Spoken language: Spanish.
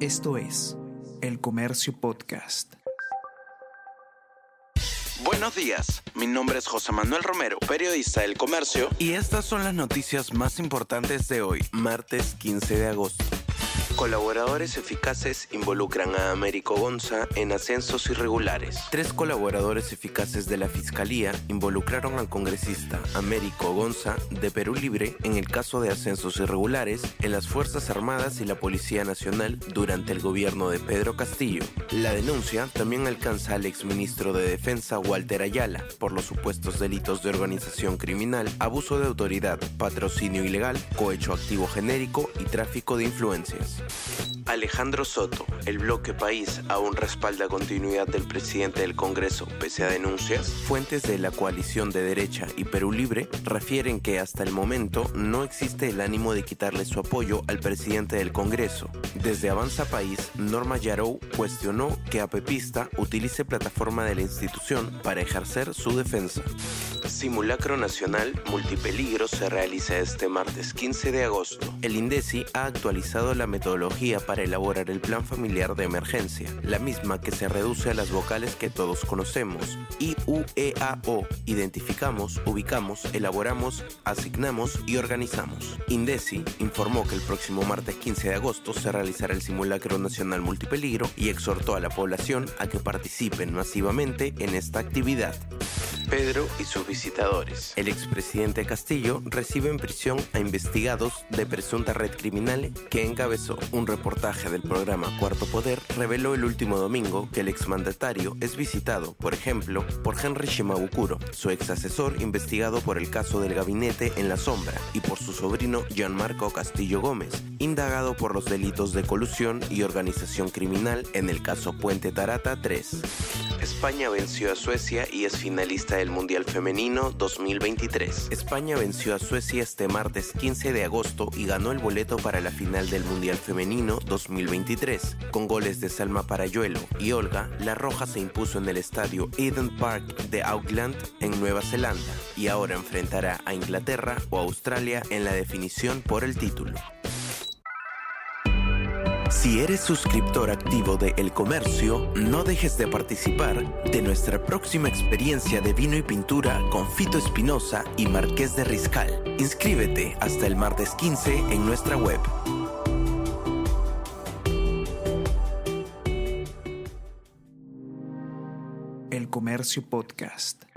Esto es El Comercio Podcast. Buenos días, mi nombre es José Manuel Romero, periodista del Comercio, y estas son las noticias más importantes de hoy, martes 15 de agosto. Colaboradores eficaces involucran a Américo Gonza en ascensos irregulares. Tres colaboradores eficaces de la Fiscalía involucraron al congresista Américo Gonza de Perú Libre en el caso de ascensos irregulares en las Fuerzas Armadas y la Policía Nacional durante el gobierno de Pedro Castillo. La denuncia también alcanza al exministro de Defensa Walter Ayala por los supuestos delitos de organización criminal, abuso de autoridad, patrocinio ilegal, cohecho activo genérico y tráfico de influencias. Alejandro Soto, el bloque país aún respalda continuidad del presidente del Congreso pese a denuncias. Fuentes de la coalición de derecha y Perú Libre refieren que hasta el momento no existe el ánimo de quitarle su apoyo al presidente del Congreso. Desde Avanza País, Norma Yarou cuestionó que Apepista utilice plataforma de la institución para ejercer su defensa. Simulacro Nacional Multipeligro se realiza este martes 15 de agosto. El INDECI ha actualizado la metodología para elaborar el plan familiar de emergencia, la misma que se reduce a las vocales que todos conocemos. IUEAO. Identificamos, ubicamos, elaboramos, asignamos y organizamos. INDECI informó que el próximo martes 15 de agosto se realizará el Simulacro Nacional Multipeligro y exhortó a la población a que participen masivamente en esta actividad. Pedro y sus visitadores. El expresidente Castillo recibe en prisión a investigados de presunta red criminal que encabezó. Un reportaje del programa Cuarto Poder reveló el último domingo que el exmandatario es visitado, por ejemplo, por Henry Shimabukuro, su ex asesor investigado por el caso del gabinete en la sombra, y por su sobrino Gianmarco Castillo Gómez, indagado por los delitos de colusión y organización criminal en el caso Puente Tarata 3. España venció a Suecia y es finalista del Mundial Femenino 2023. España venció a Suecia este martes 15 de agosto y ganó el boleto para la final del Mundial Femenino 2023. Con goles de Salma Parayuelo y Olga, la Roja se impuso en el estadio Eden Park de Auckland en Nueva Zelanda y ahora enfrentará a Inglaterra o Australia en la definición por el título. Si eres suscriptor activo de El Comercio, no dejes de participar de nuestra próxima experiencia de vino y pintura con Fito Espinosa y Marqués de Riscal. Inscríbete hasta el martes 15 en nuestra web. El Comercio Podcast.